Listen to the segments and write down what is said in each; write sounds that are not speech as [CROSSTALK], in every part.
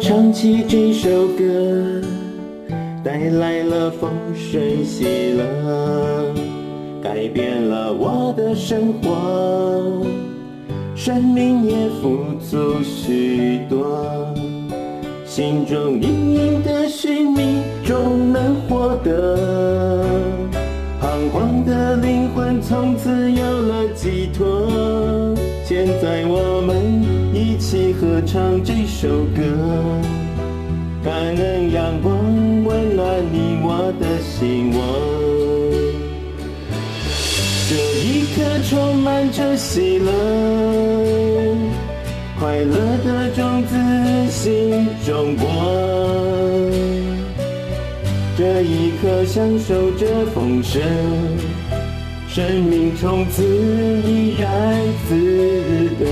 唱起这首歌，带来了丰盛喜乐，改变了我的生活，生命也富足许多，心中隐隐的寻觅终能获得，彷徨的灵魂从此有了寄托。现在我们一起合唱这首歌，感恩阳光温暖你我的心窝。这一刻充满着喜乐，快乐的种子心中播。这一刻享受着丰盛。生命从此怡然自得，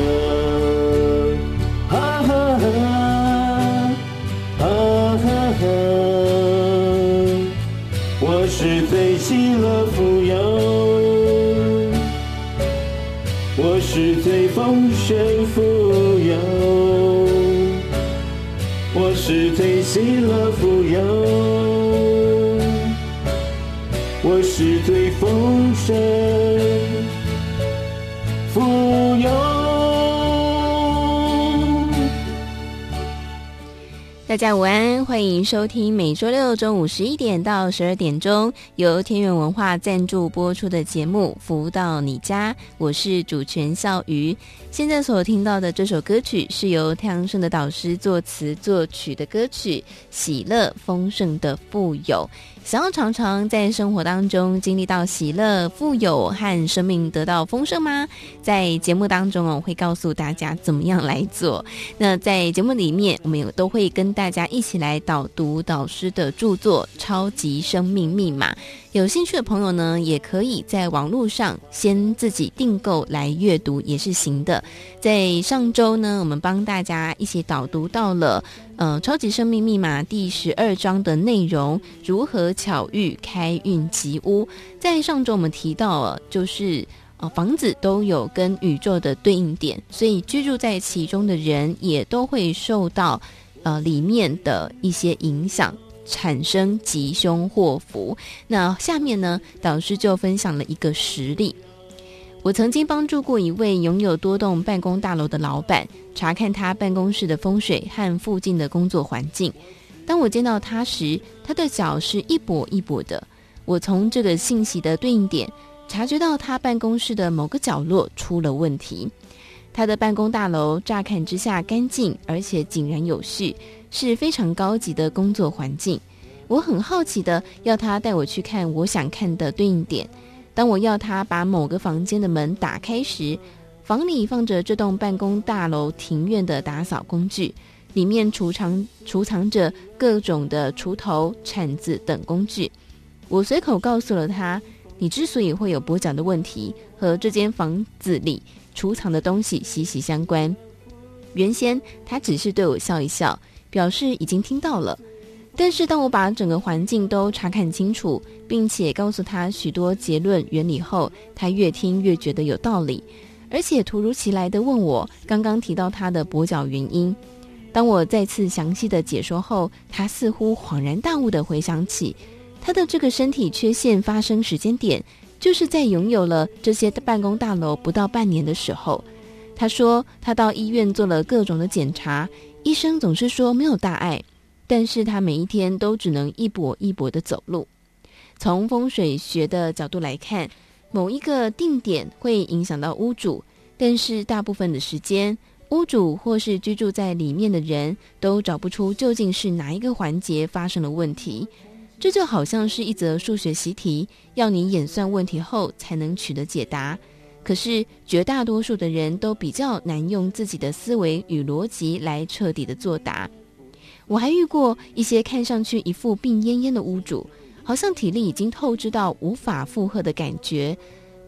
喜乐富有。我是最丰盛大家午安，欢迎收听每周六中午十一点到十二点钟由天元文化赞助播出的节目《福到你家》，我是主持人笑鱼。现在所听到的这首歌曲是由太阳盛的导师作词作曲的歌曲《喜乐丰盛的富有》。想要常常在生活当中经历到喜乐、富有和生命得到丰盛吗？在节目当中哦，我会告诉大家怎么样来做。那在节目里面，我们也都会跟大家一起来导读导师的著作《超级生命密码》。有兴趣的朋友呢，也可以在网络上先自己订购来阅读，也是行的。在上周呢，我们帮大家一起导读到了。呃，《超级生命密码》第十二章的内容，如何巧遇开运吉屋？在上周我们提到了，就是呃，房子都有跟宇宙的对应点，所以居住在其中的人也都会受到呃里面的一些影响，产生吉凶祸福。那下面呢，导师就分享了一个实例。我曾经帮助过一位拥有多栋办公大楼的老板，查看他办公室的风水和附近的工作环境。当我见到他时，他的脚是一跛一跛的。我从这个信息的对应点，察觉到他办公室的某个角落出了问题。他的办公大楼乍看之下干净，而且井然有序，是非常高级的工作环境。我很好奇的要他带我去看我想看的对应点。当我要他把某个房间的门打开时，房里放着这栋办公大楼庭院的打扫工具，里面储藏储藏着各种的锄头、铲子等工具。我随口告诉了他：“你之所以会有跛脚的问题，和这间房子里储藏的东西息息相关。”原先他只是对我笑一笑，表示已经听到了。但是，当我把整个环境都查看清楚，并且告诉他许多结论原理后，他越听越觉得有道理，而且突如其来的问我刚刚提到他的跛脚原因。当我再次详细的解说后，他似乎恍然大悟地回想起，他的这个身体缺陷发生时间点，就是在拥有了这些办公大楼不到半年的时候。他说，他到医院做了各种的检查，医生总是说没有大碍。但是他每一天都只能一跛一跛的走路。从风水学的角度来看，某一个定点会影响到屋主，但是大部分的时间，屋主或是居住在里面的人都找不出究竟是哪一个环节发生了问题。这就好像是一则数学习题，要你演算问题后才能取得解答。可是绝大多数的人都比较难用自己的思维与逻辑来彻底的作答。我还遇过一些看上去一副病恹恹的屋主，好像体力已经透支到无法负荷的感觉。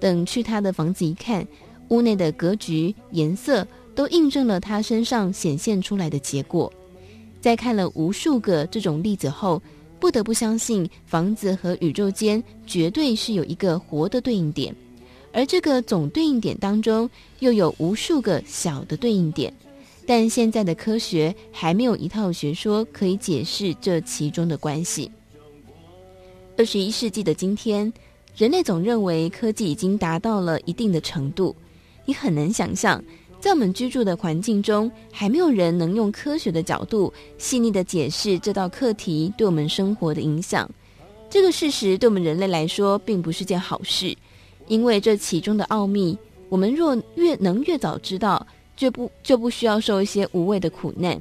等去他的房子一看，屋内的格局、颜色都印证了他身上显现出来的结果。在看了无数个这种例子后，不得不相信房子和宇宙间绝对是有一个活的对应点，而这个总对应点当中又有无数个小的对应点。但现在的科学还没有一套学说可以解释这其中的关系。二十一世纪的今天，人类总认为科技已经达到了一定的程度，你很难想象，在我们居住的环境中，还没有人能用科学的角度细腻地解释这道课题对我们生活的影响。这个事实对我们人类来说并不是件好事，因为这其中的奥秘，我们若越能越早知道。就不就不需要受一些无谓的苦难。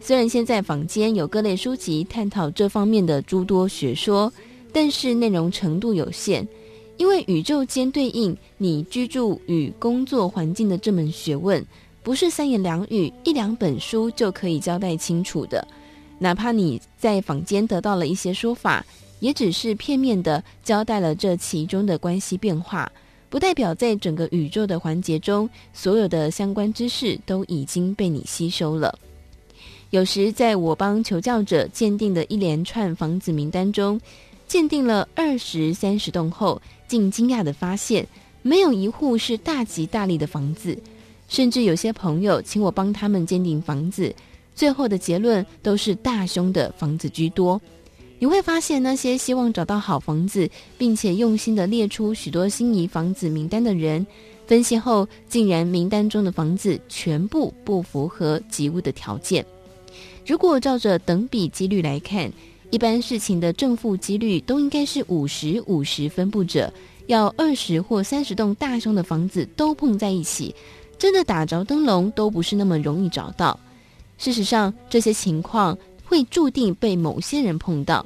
虽然现在坊间有各类书籍探讨这方面的诸多学说，但是内容程度有限。因为宇宙间对应你居住与工作环境的这门学问，不是三言两语、一两本书就可以交代清楚的。哪怕你在坊间得到了一些说法，也只是片面的交代了这其中的关系变化。不代表在整个宇宙的环节中，所有的相关知识都已经被你吸收了。有时，在我帮求教者鉴定的一连串房子名单中，鉴定了二十三十栋后，竟惊讶地发现，没有一户是大吉大利的房子。甚至有些朋友请我帮他们鉴定房子，最后的结论都是大凶的房子居多。你会发现，那些希望找到好房子，并且用心地列出许多心仪房子名单的人，分析后竟然名单中的房子全部不符合及物的条件。如果照着等比几率来看，一般事情的正负几率都应该是五十五十分布着，要二十或三十栋大凶的房子都碰在一起，真的打着灯笼都不是那么容易找到。事实上，这些情况会注定被某些人碰到。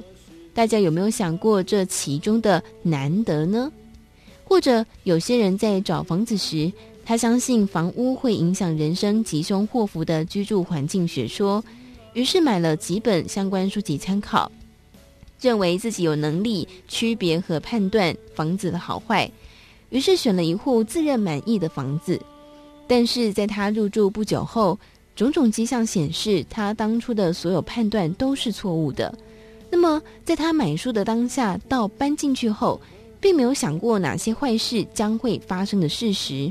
大家有没有想过这其中的难得呢？或者有些人在找房子时，他相信房屋会影响人生吉凶祸福的居住环境学说，于是买了几本相关书籍参考，认为自己有能力区别和判断房子的好坏，于是选了一户自认满意的房子。但是在他入住不久后，种种迹象显示，他当初的所有判断都是错误的。那么，在他买书的当下到搬进去后，并没有想过哪些坏事将会发生的事实。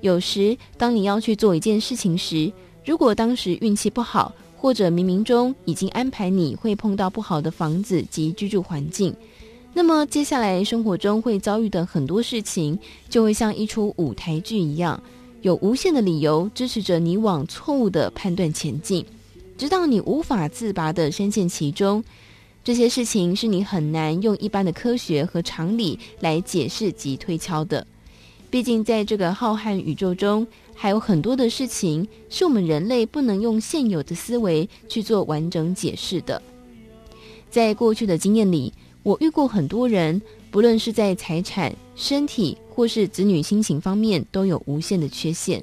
有时，当你要去做一件事情时，如果当时运气不好，或者冥冥中已经安排你会碰到不好的房子及居住环境，那么接下来生活中会遭遇的很多事情，就会像一出舞台剧一样，有无限的理由支持着你往错误的判断前进，直到你无法自拔地深陷其中。这些事情是你很难用一般的科学和常理来解释及推敲的。毕竟，在这个浩瀚宇宙中，还有很多的事情是我们人类不能用现有的思维去做完整解释的。在过去的经验里，我遇过很多人，不论是在财产、身体或是子女心情方面，都有无限的缺陷。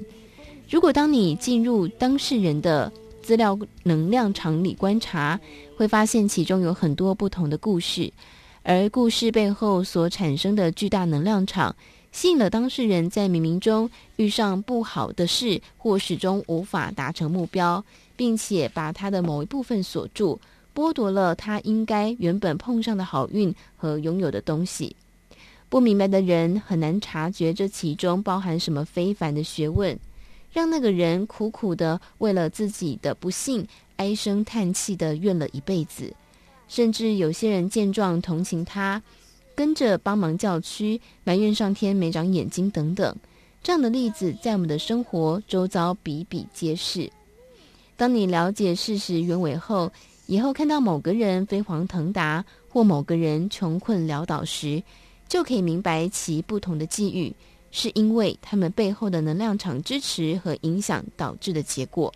如果当你进入当事人的资料能量场里观察，会发现其中有很多不同的故事，而故事背后所产生的巨大能量场，吸引了当事人在冥冥中遇上不好的事，或始终无法达成目标，并且把他的某一部分锁住，剥夺了他应该原本碰上的好运和拥有的东西。不明白的人很难察觉这其中包含什么非凡的学问。让那个人苦苦的为了自己的不幸唉声叹气的怨了一辈子，甚至有些人见状同情他，跟着帮忙叫屈，埋怨上天没长眼睛等等。这样的例子在我们的生活周遭比比皆是。当你了解事实原委后，以后看到某个人飞黄腾达或某个人穷困潦倒时，就可以明白其不同的际遇。是因为他们背后的能量场支持和影响导致的结果。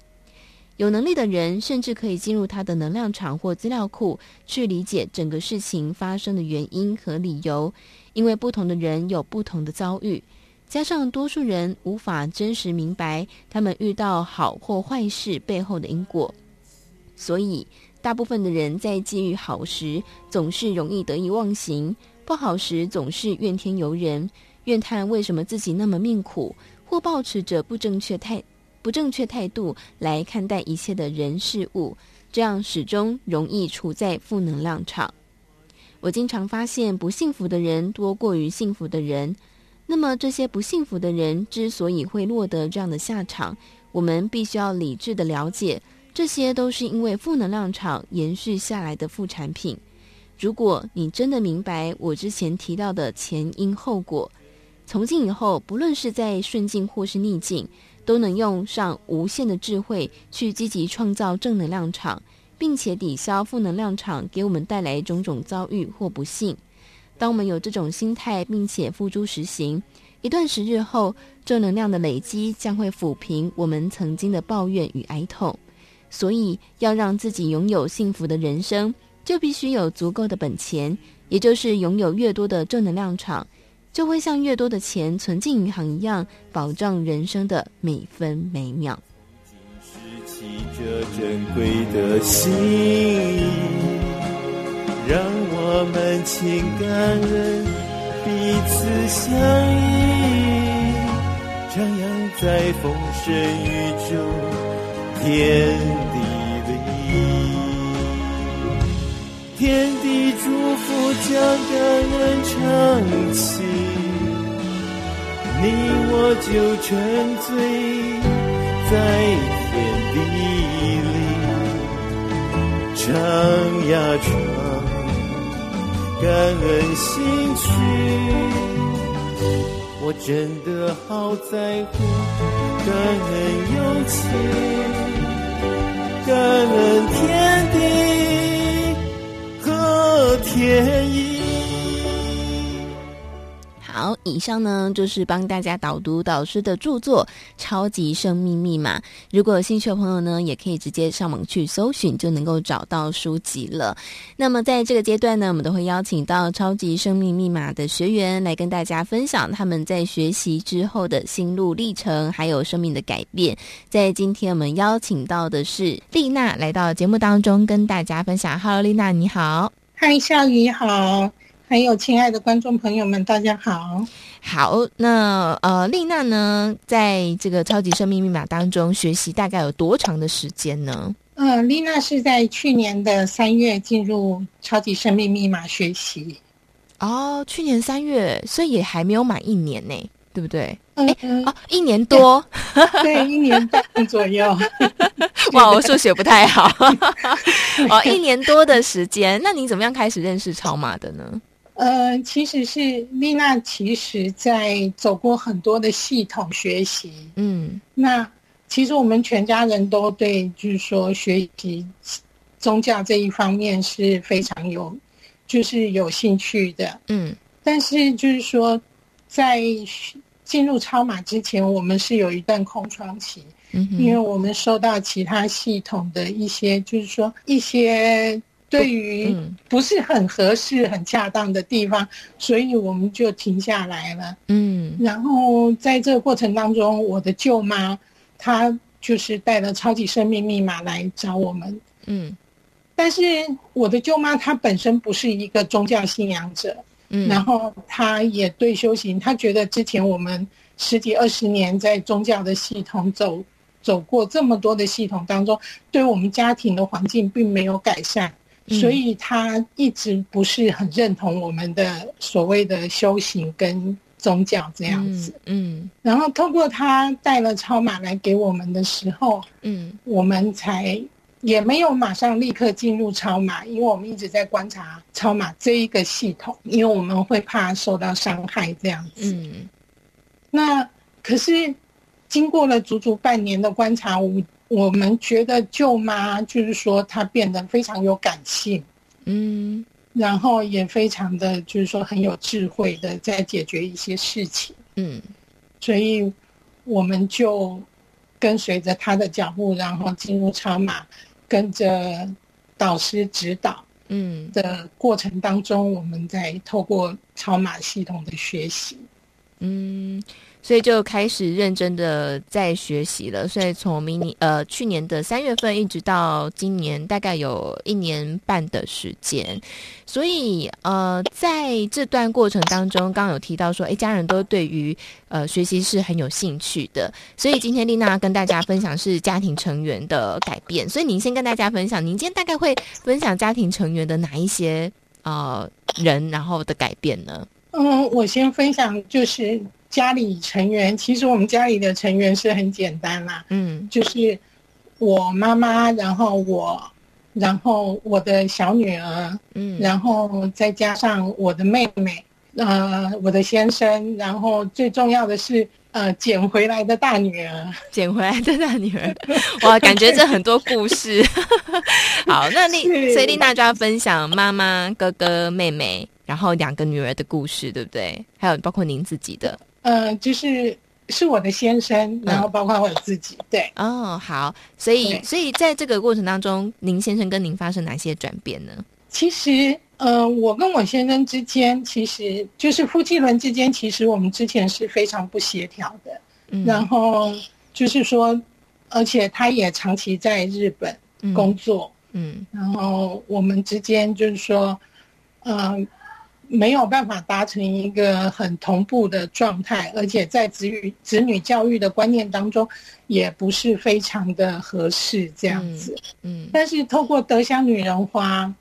有能力的人甚至可以进入他的能量场或资料库，去理解整个事情发生的原因和理由。因为不同的人有不同的遭遇，加上多数人无法真实明白他们遇到好或坏事背后的因果，所以大部分的人在际遇好时，总是容易得意忘形；不好时，总是怨天尤人，怨叹为什么自己那么命苦，或抱持着不正确态不正确态度来看待一切的人事物，这样始终容易处在负能量场。我经常发现，不幸福的人多过于幸福的人。那么，这些不幸福的人之所以会落得这样的下场，我们必须要理智的了解，这些都是因为负能量场延续下来的副产品。如果你真的明白我之前提到的前因后果，从今以后，不论是在顺境或是逆境，都能用上无限的智慧去积极创造正能量场。并且抵消负能量场给我们带来种种遭遇或不幸。当我们有这种心态，并且付诸实行，一段时日后，正能量的累积将会抚平我们曾经的抱怨与哀痛。所以，要让自己拥有幸福的人生，就必须有足够的本钱，也就是拥有越多的正能量场，就会像越多的钱存进银行一样，保障人生的每分每秒。这珍贵的心，让我们情感恩，彼此相依，徜徉在丰盛宇宙天天地祝福将感恩唱起，你我就沉醉在天。地里唱呀唱，感恩心曲，我真的好在乎，感恩友情，感恩天地天意。好，以上呢就是帮大家导读导师的著作《超级生命密码》。如果有兴趣的朋友呢，也可以直接上网去搜寻，就能够找到书籍了。那么在这个阶段呢，我们都会邀请到《超级生命密码》的学员来跟大家分享他们在学习之后的心路历程，还有生命的改变。在今天我们邀请到的是丽娜来到节目当中，跟大家分享。Hello，丽娜，你好。嗨，夏雨好。还有亲爱的观众朋友们，大家好。好，那呃，丽娜呢，在这个超级生命密码当中学习大概有多长的时间呢？呃，丽娜是在去年的三月进入超级生命密码学习。哦，去年三月，所以也还没有满一年呢，对不对？嗯，嗯哦，一年多，[LAUGHS] 对，一年半左右。[LAUGHS] 哇，我数学不太好。[LAUGHS] 哦，一年多的时间，那你怎么样开始认识超马的呢？呃，其实是丽娜，其实在走过很多的系统学习。嗯，那其实我们全家人都对，就是说学习宗教这一方面是非常有，就是有兴趣的。嗯，但是就是说，在进入超马之前，我们是有一段空窗期。嗯，因为我们收到其他系统的一些，就是说一些。对于不是很合适、很恰当的地方，所以我们就停下来了。嗯，然后在这个过程当中，我的舅妈她就是带了超级生命密码来找我们。嗯，但是我的舅妈她本身不是一个宗教信仰者。嗯，然后他也对修行，他觉得之前我们十几二十年在宗教的系统走走过这么多的系统当中，对我们家庭的环境并没有改善。所以他一直不是很认同我们的所谓的修行跟宗教这样子。嗯，嗯，然后通过他带了超马来给我们的时候，嗯，我们才也没有马上立刻进入超码，因为我们一直在观察超码这一个系统，因为我们会怕受到伤害这样子。嗯，那可是经过了足足半年的观察，我。我们觉得舅妈就是说她变得非常有感性，嗯，然后也非常的就是说很有智慧的在解决一些事情，嗯，所以我们就跟随着她的脚步，然后进入超码，跟着导师指导，嗯的过程当中，我们在透过超马系统的学习，嗯。所以就开始认真的在学习了。所以从明年呃去年的三月份一直到今年，大概有一年半的时间。所以呃在这段过程当中，刚刚有提到说，诶，家人都对于呃学习是很有兴趣的。所以今天丽娜跟大家分享是家庭成员的改变。所以您先跟大家分享，您今天大概会分享家庭成员的哪一些呃人，然后的改变呢？嗯，我先分享就是。家里成员，其实我们家里的成员是很简单啦，嗯，就是我妈妈，然后我，然后我的小女儿，嗯，然后再加上我的妹妹，呃，我的先生，然后最重要的是，呃，捡回来的大女儿，捡回来的大女儿，[LAUGHS] 哇，感觉这很多故事。[LAUGHS] 好，那丽，所以丽娜就要分享妈妈、哥哥、妹妹，然后两个女儿的故事，对不对？还有包括您自己的。呃，就是是我的先生，然后包括我自己，嗯、对。哦，好，所以所以在这个过程当中，您先生跟您发生哪些转变呢？其实，呃，我跟我先生之间，其实就是夫妻轮之间，其实我们之前是非常不协调的。嗯。然后就是说，而且他也长期在日本工作。嗯。嗯，然后我们之间就是说，嗯、呃。没有办法达成一个很同步的状态，而且在子女子女教育的观念当中，也不是非常的合适这样子。嗯，嗯，但是透过德香女人花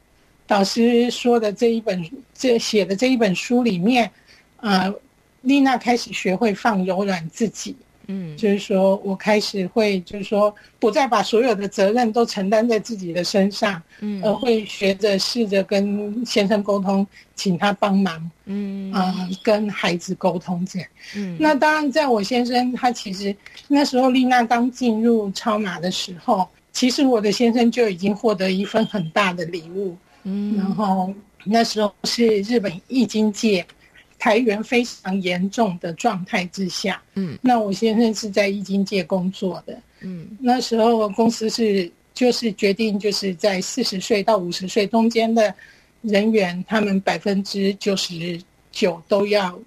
导师说的这一本这写的这一本书里面，呃，丽娜开始学会放柔软自己。嗯，就是说我开始会，就是说不再把所有的责任都承担在自己的身上，嗯，而会学着试着跟先生沟通，请他帮忙，嗯。啊、呃，跟孩子沟通这样。嗯，那当然，在我先生他其实那时候丽娜刚进入超马的时候，其实我的先生就已经获得一份很大的礼物，嗯，然后那时候是日本易经界。台元非常严重的状态之下，嗯，那我先生是在易经界工作的，嗯，那时候公司是就是决定就是在四十岁到五十岁中间的人员，他们百分之九十九都要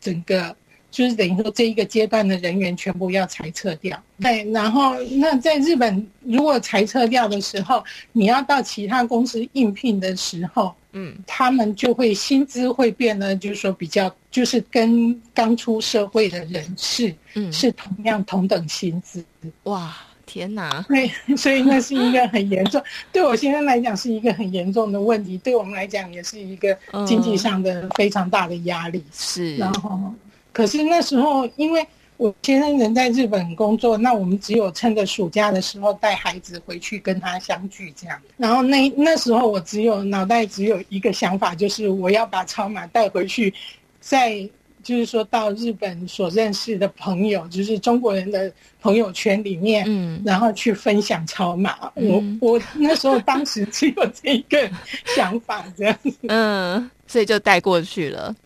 整个。就是等于说，这一个阶段的人员全部要裁撤掉。对，然后那在日本，如果裁撤掉的时候，你要到其他公司应聘的时候，嗯，他们就会薪资会变得，就是说比较，就是跟刚出社会的人士，嗯，是同样同等薪资。哇，天哪！对，[LAUGHS] 所以那是一个很严重，[LAUGHS] 对我先生来讲是一个很严重的问题，对我们来讲也是一个经济上的非常大的压力。是，然后。可是那时候，因为我先生人在日本工作，那我们只有趁着暑假的时候带孩子回去跟他相聚这样。然后那那时候我只有脑袋只有一个想法，就是我要把超马带回去，在就是说到日本所认识的朋友，就是中国人的朋友圈里面，嗯，然后去分享超马。嗯、我我那时候当时只有这一个 [LAUGHS] 想法这样子，嗯，所以就带过去了。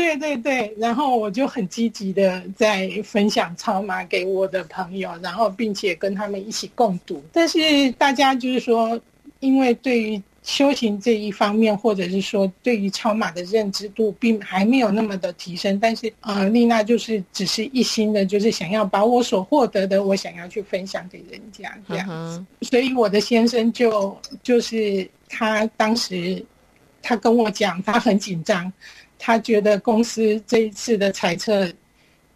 对对对，然后我就很积极的在分享超马给我的朋友，然后并且跟他们一起共读。但是大家就是说，因为对于修行这一方面，或者是说对于超马的认知度，并还没有那么的提升。但是呃，丽娜就是只是一心的，就是想要把我所获得的，我想要去分享给人家这样子。所以我的先生就就是他当时他跟我讲，他很紧张。他觉得公司这一次的裁撤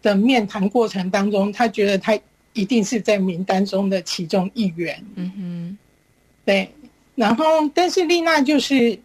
的面谈过程当中，他觉得他一定是在名单中的其中一员。嗯哼，对。然后，但是丽娜就是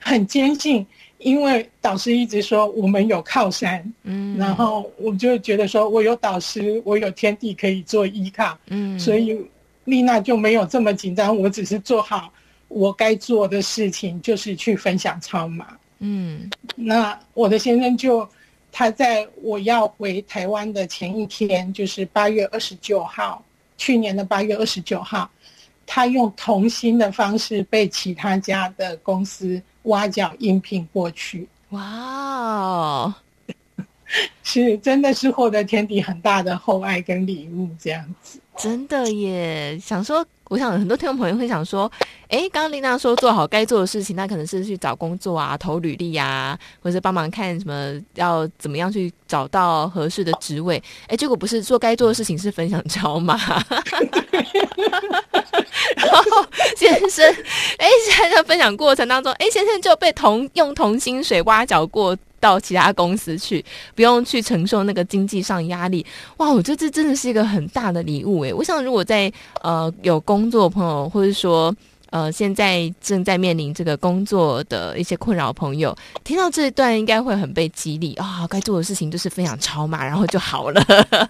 很坚信，因为导师一直说我们有靠山。嗯，然后我就觉得说我有导师，我有天地可以做依靠。嗯，所以丽娜就没有这么紧张。我只是做好我该做的事情，就是去分享超马。嗯，那我的先生就他在我要回台湾的前一天，就是八月二十九号，去年的八月二十九号，他用同心的方式被其他家的公司挖角应聘过去。哇哦，[LAUGHS] 是真的是获得天地很大的厚爱跟礼物这样子。真的耶，想说。我想很多听众朋友会想说，哎，刚刚丽娜说做好该做的事情，那可能是去找工作啊、投履历呀，或者是帮忙看什么要怎么样去找到合适的职位。哎，结果不是做该做的事情，是分享超码。[LAUGHS] 然后先生，哎，在这分享过程当中，哎，先生就被同用同薪水挖角过。到其他公司去，不用去承受那个经济上压力。哇，我觉得这真的是一个很大的礼物诶。我想，如果在呃有工工作朋友，或者说。呃，现在正在面临这个工作的一些困扰，朋友听到这一段应该会很被激励啊！该做的事情就是分享超码，然后就好了。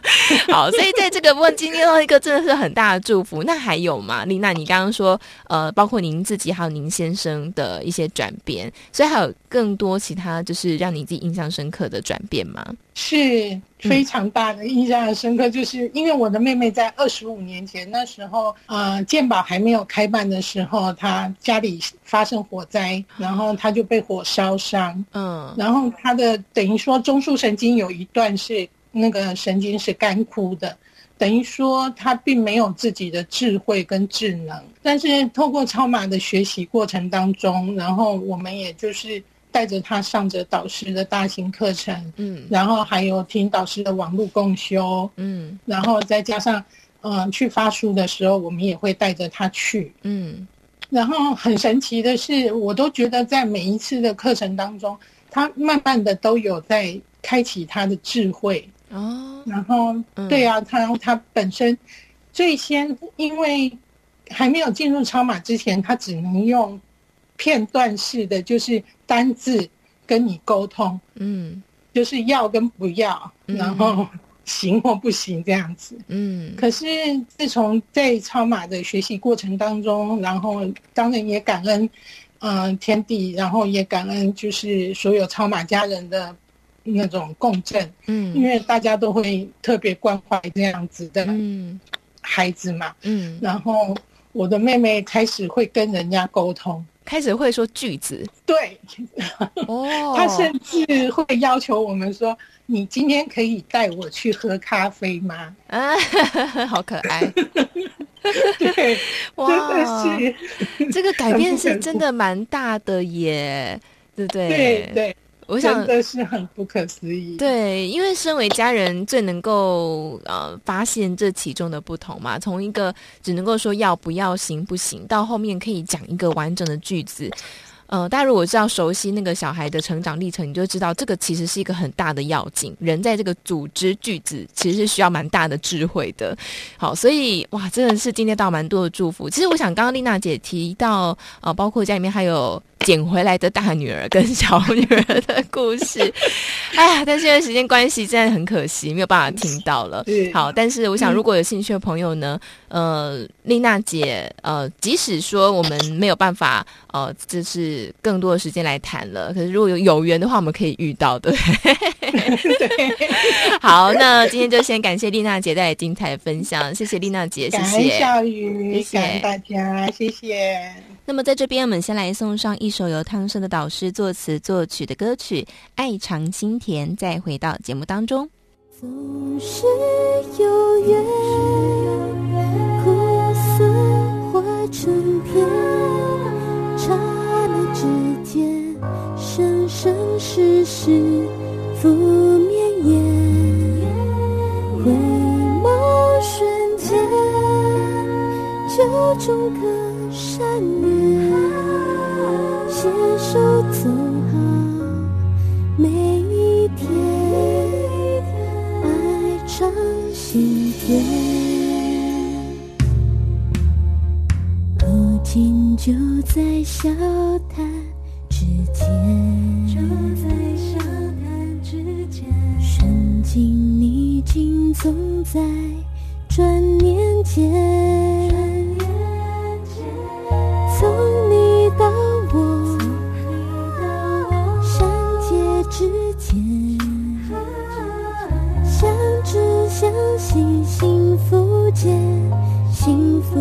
[LAUGHS] 好，所以在这个部分，今天到一个真的是很大的祝福。那还有吗？丽娜，你刚刚说呃，包括您自己还有您先生的一些转变，所以还有更多其他就是让你自己印象深刻的转变吗？是。非常大的印象很深刻，就是因为我的妹妹在二十五年前那时候，呃，健保还没有开办的时候，她家里发生火灾，然后她就被火烧伤，嗯，然后她的等于说中枢神经有一段是那个神经是干枯的，等于说她并没有自己的智慧跟智能，但是透过超马的学习过程当中，然后我们也就是。带着他上着导师的大型课程，嗯，然后还有听导师的网络共修，嗯，然后再加上，嗯、呃，去发书的时候，我们也会带着他去，嗯，然后很神奇的是，我都觉得在每一次的课程当中，他慢慢的都有在开启他的智慧。哦，然后，嗯、对啊，他他本身最先因为还没有进入超马之前，他只能用。片段式的就是单字跟你沟通，嗯，就是要跟不要，嗯、然后行或不行这样子，嗯。可是自从在超马的学习过程当中，然后当然也感恩，嗯、呃，天地，然后也感恩就是所有超马家人的那种共振，嗯，因为大家都会特别关怀这样子的嗯。孩子嘛，嗯，嗯，然后我的妹妹开始会跟人家沟通。开始会说句子，对，哦，[LAUGHS] 他甚至会要求我们说：“你今天可以带我去喝咖啡吗？”啊，[LAUGHS] 好可爱，[LAUGHS] 对，哇，是。这个改变是真的蛮大的耶，对不对？对对。我想真的是很不可思议。对，因为身为家人最能够呃发现这其中的不同嘛，从一个只能够说要不要行不行，到后面可以讲一个完整的句子。呃，大家如果知道熟悉那个小孩的成长历程，你就知道这个其实是一个很大的要紧。人在这个组织句子，其实是需要蛮大的智慧的。好，所以哇，真的是今天到蛮多的祝福。其实我想，刚刚丽娜姐提到，呃，包括家里面还有。捡回来的大女儿跟小女儿的故事，哎呀，但是因为时间关系，真的很可惜，没有办法听到了。好，但是我想，如果有兴趣的朋友呢，呃，丽娜姐，呃，即使说我们没有办法，呃，就是更多的时间来谈了，可是如果有有缘的话，我们可以遇到的。对，[LAUGHS] 好，那今天就先感谢丽娜姐带来精彩的分享，谢谢丽娜姐，谢谢小雨，谢谢，谢谢大家，谢谢。那么在这边，我们先来送上一首由汤生的导师作词作曲的歌曲《爱尝心甜》，再回到节目当中。总是有缘，苦涩化成甜，刹那之间，生生世世不绵延，就中隔。善念，携手走好每一天，爱尝心甜。如今就在笑谈之间，就在笑谈之间，瞬间逆境总在转念间。从你到我，善解之间，相知相惜，幸福间，幸福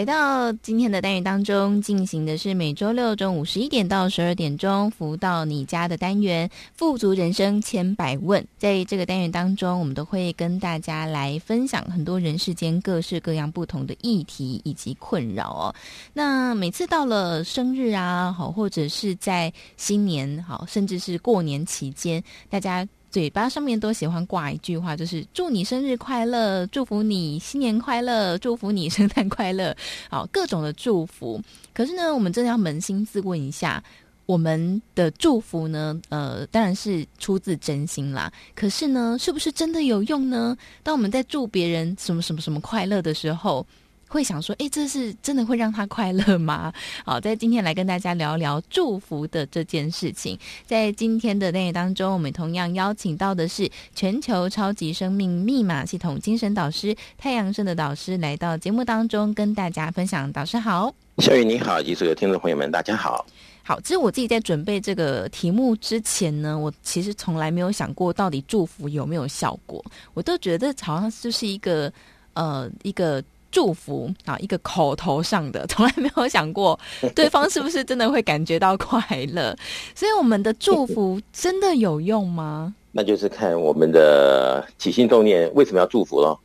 来到今天的单元当中，进行的是每周六中午十一点到十二点钟，福到你家的单元《富足人生千百问》。在这个单元当中，我们都会跟大家来分享很多人世间各式各样不同的议题以及困扰哦。那每次到了生日啊，好，或者是在新年，好，甚至是过年期间，大家。嘴巴上面都喜欢挂一句话，就是祝你生日快乐，祝福你新年快乐，祝福你圣诞快乐，好，各种的祝福。可是呢，我们真的要扪心自问一下，我们的祝福呢，呃，当然是出自真心啦。可是呢，是不是真的有用呢？当我们在祝别人什么什么什么快乐的时候，会想说，哎，这是真的会让他快乐吗？[LAUGHS] 好，在今天来跟大家聊聊祝福的这件事情。在今天的内容当中，我们同样邀请到的是全球超级生命密码系统精神导师太阳盛的导师来到节目当中跟大家分享。导师好，小雨你好，以及所有听众朋友们，大家好。好，其实我自己在准备这个题目之前呢，我其实从来没有想过到底祝福有没有效果，我都觉得好像就是一个呃一个。祝福啊，一个口头上的，从来没有想过 [LAUGHS] 对方是不是真的会感觉到快乐。所以，我们的祝福真的有用吗？那就是看我们的起心动念为什么要祝福咯。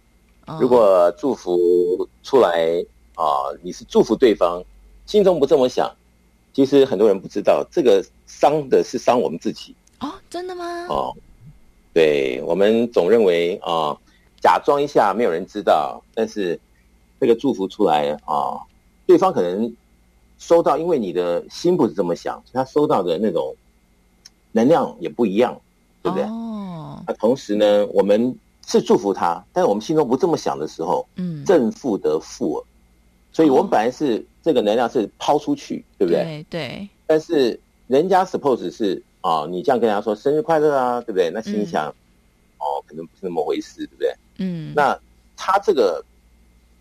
哦、如果祝福出来啊，你是祝福对方，心中不这么想，其实很多人不知道，这个伤的是伤我们自己。哦，真的吗？哦，对，我们总认为啊，假装一下没有人知道，但是。这个祝福出来啊，对方可能收到，因为你的心不是这么想，他收到的那种能量也不一样，对不对？哦。那同时呢，我们是祝福他，但是我们心中不这么想的时候，嗯，正负得负，所以我们本来是这个能量是抛出去，对不对？对对。但是人家 suppose 是啊，你这样跟人家说生日快乐啊，对不对？那心想，哦，可能不是那么回事，对不对？嗯。那他这个。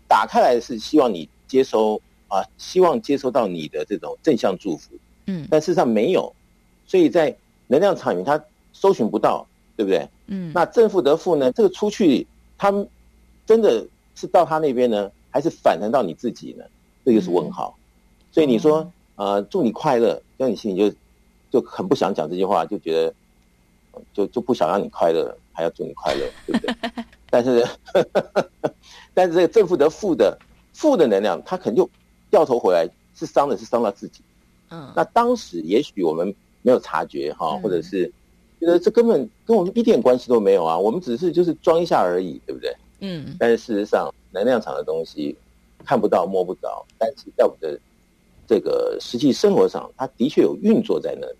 打开来是希望你接收啊，希望接收到你的这种正向祝福，嗯，但事实上没有，所以在能量场里面他搜寻不到，对不对？嗯，那正负得负呢？这个出去，他真的是到他那边呢，还是反弹到你自己呢？这就是问号。嗯、所以你说，呃，祝你快乐，让你心里就就很不想讲这句话，就觉得就就不想让你快乐，还要祝你快乐，对不对？[LAUGHS] 但是。[LAUGHS] 但是这个正负得负的负的能量，它可能就掉头回来，是伤的，是伤到自己。嗯，那当时也许我们没有察觉哈，或者是觉得这根本跟我们一点关系都没有啊，我们只是就是装一下而已，对不对？嗯。但是事实上，能量场的东西看不到摸不着，但是在我们的这个实际生活上，它的确有运作在那里。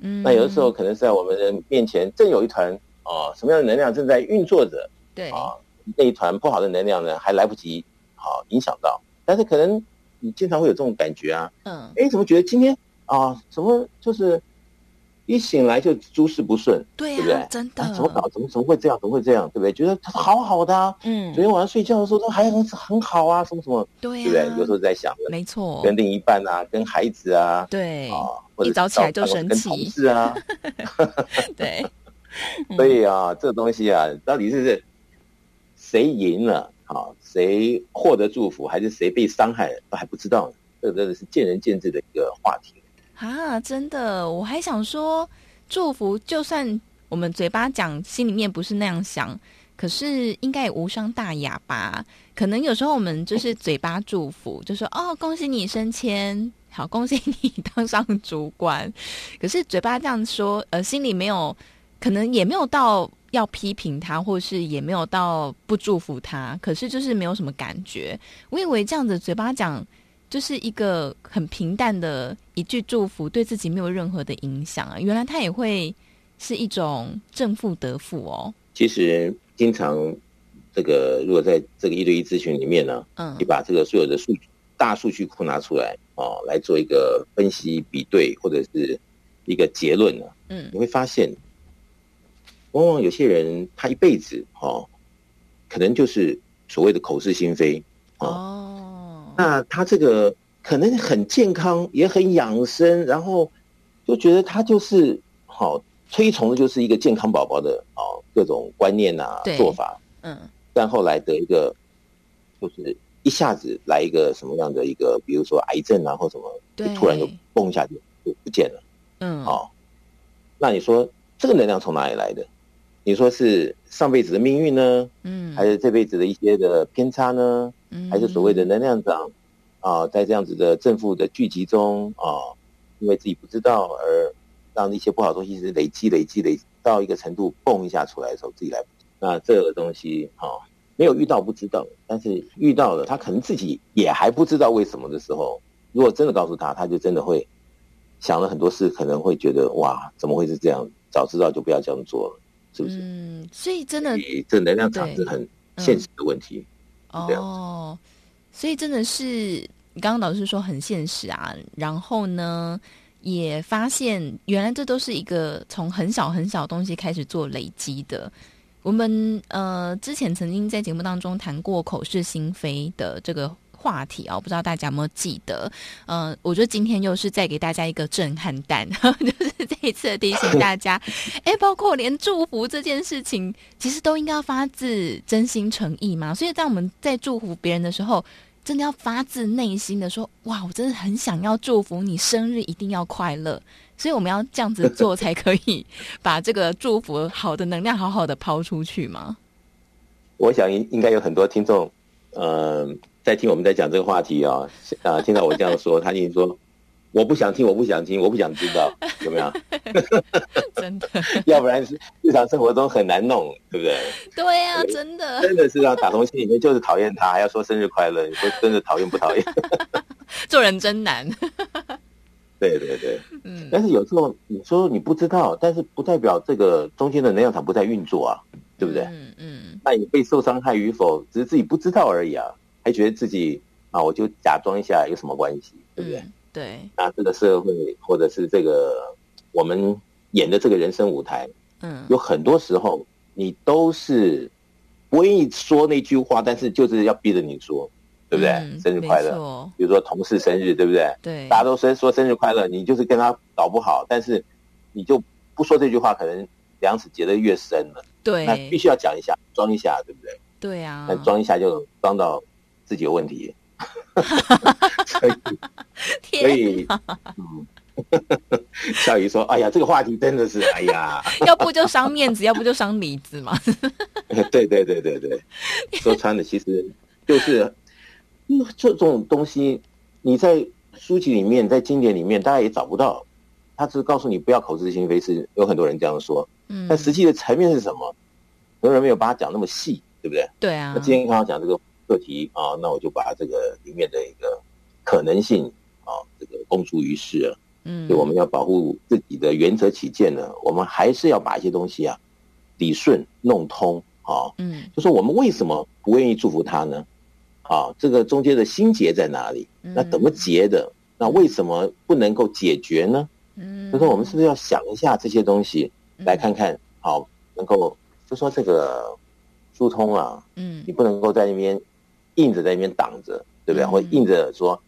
嗯。那有的时候可能是在我们的面前正有一团啊，什么样的能量正在运作着？对啊。那一团不好的能量呢，还来不及好影响到，但是可能你经常会有这种感觉啊，嗯，哎，怎么觉得今天啊，怎么就是一醒来就诸事不顺，对不对？真的，怎么搞？怎么怎么会这样？怎么会这样？对不对？觉得他好好的啊，嗯，昨天晚上睡觉的时候都还很很好啊，什么什么，对不对？有时候在想，没错，跟另一半啊，跟孩子啊，对啊，一早起来就生气，跟同事啊，[LAUGHS] 对，[LAUGHS] 所以啊，这个东西啊，到底是不是。谁赢了？好，谁获得祝福，还是谁被伤害，都还不知道。这真的是见仁见智的一个话题啊！真的，我还想说，祝福就算我们嘴巴讲，心里面不是那样想，可是应该也无伤大雅吧？可能有时候我们就是嘴巴祝福，就说哦，恭喜你升迁，好，恭喜你当上主管。可是嘴巴这样说，呃，心里没有，可能也没有到。要批评他，或是也没有到不祝福他，可是就是没有什么感觉。我以为这样子嘴巴讲，就是一个很平淡的一句祝福，对自己没有任何的影响啊。原来他也会是一种正负得负哦。其实经常这个如果在这个一对一咨询里面呢，嗯，你把这个所有的数据大数据库拿出来哦，来做一个分析比对或者是一个结论呢，嗯，你会发现，往往有些人他一辈子哦，可能就是所谓的口是心非哦。哦。那他这个可能很健康，也很养生，然后就觉得他就是好推崇的，就是一个健康宝宝的哦各种观念啊做法，嗯，但后来得一个就是一下子来一个什么样的一个，比如说癌症啊或什么，就突然就蹦一下就就不见了，嗯，哦，那你说这个能量从哪里来的？你说是上辈子的命运呢？嗯，还是这辈子的一些的偏差呢？嗯，还是所谓的能量场啊，在这样子的正负的聚集中啊，因为自己不知道而让一些不好的东西是累积、累积、累积到一个程度，蹦一下出来的时候，自己来。那这个东西啊，没有遇到不知道，但是遇到了，他可能自己也还不知道为什么的时候，如果真的告诉他，他就真的会想了很多事，可能会觉得哇，怎么会是这样？早知道就不要这样做了。是不是？嗯，所以真的，这能量场是很现实的问题。嗯、哦，所以真的是你刚刚老师说很现实啊。然后呢，也发现原来这都是一个从很小很小东西开始做累积的。我们呃之前曾经在节目当中谈过口是心非的这个。话题啊，不知道大家有没有记得？嗯、我觉得今天又是再给大家一个震撼弹，[LAUGHS] 就是这一次提醒大家，哎，包括连祝福这件事情，其实都应该要发自真心诚意嘛。所以，在我们在祝福别人的时候，真的要发自内心的说：“哇，我真的很想要祝福你生日一定要快乐。”所以，我们要这样子做，才可以把这个祝福好的能量好好的抛出去嘛。我想应应该有很多听众，嗯、呃。在听我们在讲这个话题啊，啊，听到我这样说，他就说：“我不想听，我不想听，我不想知道，有没有？” [LAUGHS] 真的，[LAUGHS] 要不然是日常生活中很难弄，对不对？对呀、啊，真的，真的是让打从心里面就是讨厌他，还要说生日快乐，你说真的讨厌不讨厌？[LAUGHS] 做人真难。对对对，嗯。但是有时候你说你不知道，但是不代表这个中间的能量场不在运作啊，对不对？嗯嗯。那你被受伤害与否，只是自己不知道而已啊。还觉得自己啊，我就假装一下有什么关系，对不对？嗯、对。那这个社会或者是这个我们演的这个人生舞台，嗯，有很多时候你都是不愿意说那句话，但是就是要逼着你说，对不对？嗯、生日快乐。比如说同事生日，对不对？对。大家都说说生日快乐，你就是跟他搞不好，但是你就不说这句话，可能梁子结的越深了。对。那必须要讲一下，装一下，对不对？对啊。那装一下就装到。自己有问题，[LAUGHS] 所以，[LAUGHS] 所以，嗯，[LAUGHS] 小鱼说：“哎呀，这个话题真的是，哎呀，要不就伤面子，要不就伤里子嘛。”对对对对对，说穿了，其实就是，这种东西，你在书籍里面，在经典里面，大家也找不到。他只是告诉你不要口是心非，是有很多人这样说。嗯，但实际的层面是什么？很多人没有把它讲那么细，对不对？对啊。那今天刚刚讲这个。课题啊，那我就把这个里面的一个可能性啊，这个公诸于世了。嗯，所以我们要保护自己的原则起见呢，我们还是要把一些东西啊理顺弄通啊。嗯，就说我们为什么不愿意祝福他呢？啊，这个中间的心结在哪里？那怎么结的？那为什么不能够解决呢？嗯，就说我们是不是要想一下这些东西，来看看好能够就说这个疏通啊，嗯，你不能够在那边。硬着在那边挡着，对不对？嗯、或硬着说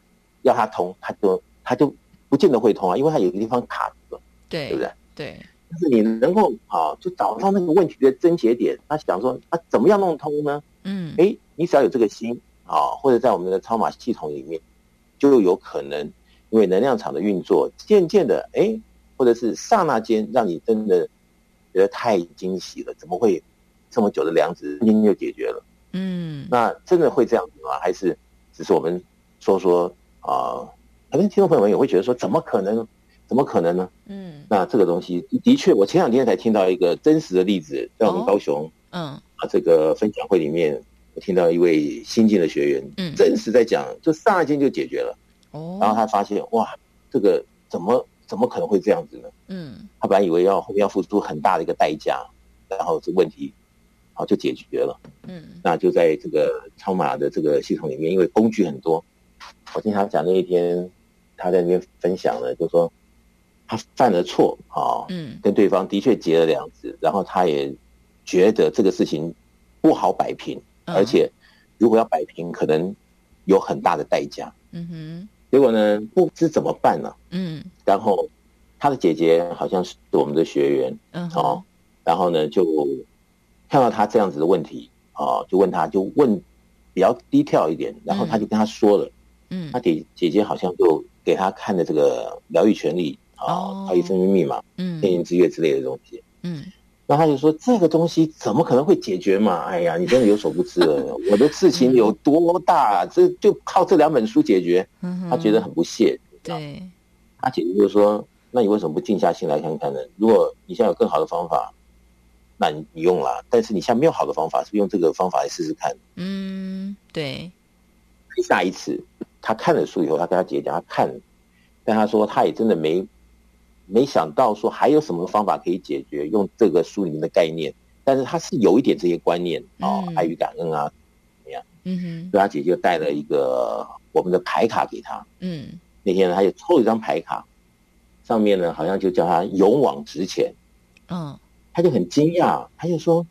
要他通，他就他就不见得会通啊，因为他有个地方卡住了，对，对不对？对。但是你能够啊，就找到那个问题的症结点，他想说啊，怎么样弄通呢？嗯，哎，你只要有这个心啊，或者在我们的超码系统里面，就有可能因为能量场的运作，渐渐的，哎，或者是刹那间，让你真的觉得太惊喜了，怎么会这么久的梁子，今天就解决了？嗯，那真的会这样子吗？还是只是我们说说啊？呃、可能听众朋友们也会觉得说，怎么可能？怎么可能呢？嗯，那这个东西的确，我前两天才听到一个真实的例子，在我们高雄，嗯啊，这个分享会里面，我听到一位新进的学员，嗯，真实在讲，就刹那间就解决了。哦，然后他发现哇，这个怎么怎么可能会这样子呢？嗯，他本来以为要后面要付出很大的一个代价，然后这问题好就解决了。嗯，那就在这个超码的这个系统里面，因为工具很多，我听他讲那一天他在那边分享了，就是说他犯了错啊，嗯，跟对方的确结了梁子，然后他也觉得这个事情不好摆平，而且如果要摆平，可能有很大的代价。嗯哼。结果呢，不知怎么办呢、啊？嗯，然后他的姐姐好像是我们的学员，嗯，哦，然后呢，就看到他这样子的问题，啊，就问他，就问比较低调一点，然后他就跟他说了，嗯，他姐姐姐好像就给他看的这个疗愈权利，哦，超级生命密码，嗯，天元之月之类的东西，嗯。那他就说这个东西怎么可能会解决嘛？哎呀，你真的有所不知了，[LAUGHS] 我的事情有多大，这就靠这两本书解决。他觉得很不屑。对，他姐姐就说：“那你为什么不静下心来看看呢？如果你现在有更好的方法，那你你用了。但是你现在没有好的方法，是不是用这个方法来试试看？”嗯，对。下一次他看了书以后，他跟他姐姐讲，他看，但他说他也真的没。没想到说还有什么方法可以解决，用这个书里面的概念，但是他是有一点这些观念啊，爱与感恩啊，怎么样？嗯哼，所以他姐姐就带了一个我们的牌卡给他。嗯，那天呢，他就抽了一张牌卡，上面呢好像就叫他勇往直前。嗯，他就很惊讶，他就说：“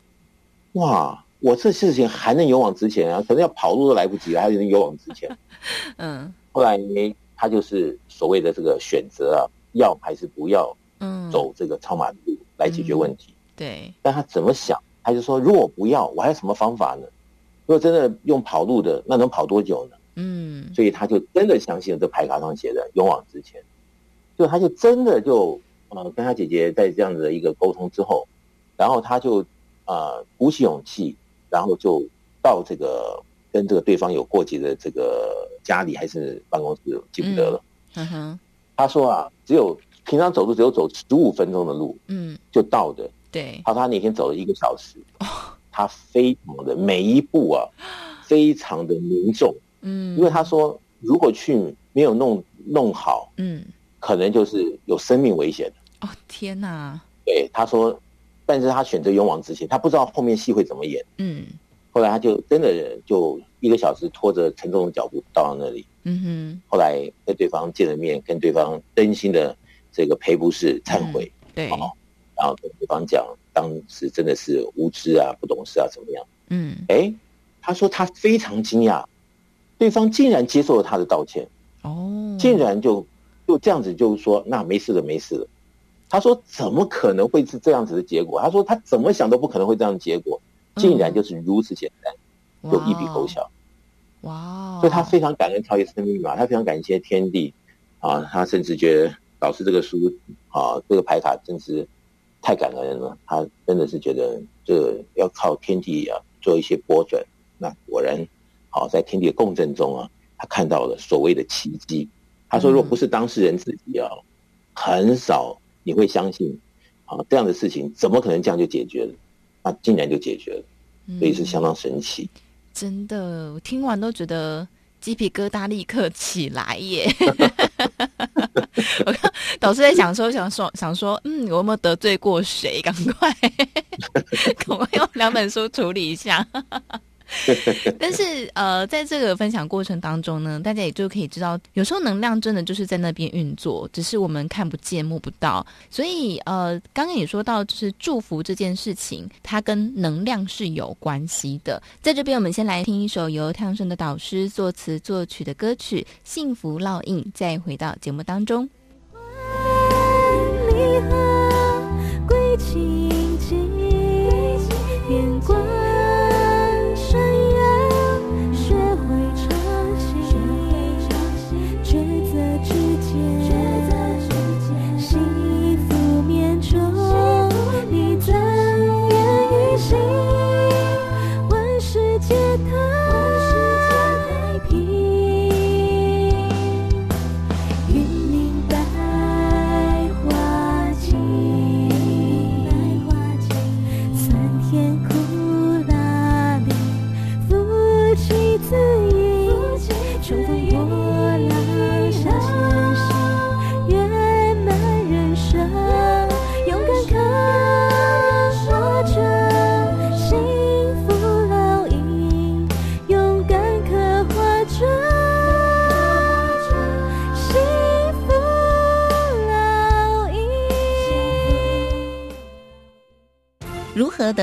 哇，我这事情还能勇往直前啊？可能要跑路都来不及了，还能勇往直前。[LAUGHS] ”嗯，后来呢，他就是所谓的这个选择啊。要还是不要？嗯，走这个超马路来解决问题。嗯、对，但他怎么想？他就说：如果不要，我还有什么方法呢？如果真的用跑路的，那能跑多久呢？嗯，所以他就真的相信了这牌卡上写的“勇往直前”。就他就真的就呃跟他姐姐在这样子的一个沟通之后，然后他就呃鼓起勇气，然后就到这个跟这个对方有过节的这个家里还是办公室，记不得了。嗯哼。他说啊，只有平常走路只有走十五分钟的路，嗯，就到的。对，他说他那天走了一个小时，他非常的每一步啊，[LAUGHS] 非常的凝重，嗯，因为他说如果去没有弄弄好，嗯，可能就是有生命危险的。哦，天哪！对，他说，但是他选择勇往直前，他不知道后面戏会怎么演，嗯。后来他就真的就一个小时拖着沉重的脚步到了那里。嗯哼。后来跟对方见了面，跟对方真心的这个赔不是忏悔。嗯、对。然后跟对方讲，当时真的是无知啊，不懂事啊，怎么样？嗯。哎，他说他非常惊讶，对方竟然接受了他的道歉。哦。竟然就就这样子就说，那没事了，没事了。他说怎么可能会是这样子的结果？他说他怎么想都不可能会这样的结果。竟然就是如此简单，嗯、就一笔勾销，哇！所以他非常感恩超级生命密码，他非常感谢天地啊，他甚至觉得老师这个书啊，这个牌卡真是太感恩了。他真的是觉得这要靠天地啊做一些波转，那果然好、啊、在天地的共振中啊，他看到了所谓的奇迹。他说，如果不是当事人自己啊，很少你会相信啊这样的事情怎么可能这样就解决了？那竟然就解决了，所以是相当神奇。嗯、真的，我听完都觉得鸡皮疙瘩立刻起来耶！[LAUGHS] 我看导师在想说，想说，想说，嗯，我有没有得罪过谁？赶快，[LAUGHS] 赶快用两本书处理一下。[LAUGHS] 但是呃，在这个分享过程当中呢，大家也就可以知道，有时候能量真的就是在那边运作，只是我们看不见摸不到。所以呃，刚刚也说到，就是祝福这件事情，它跟能量是有关系的。在这边，我们先来听一首由太阳神的导师作词作曲的歌曲《幸福烙印》，再回到节目当中。酸甜苦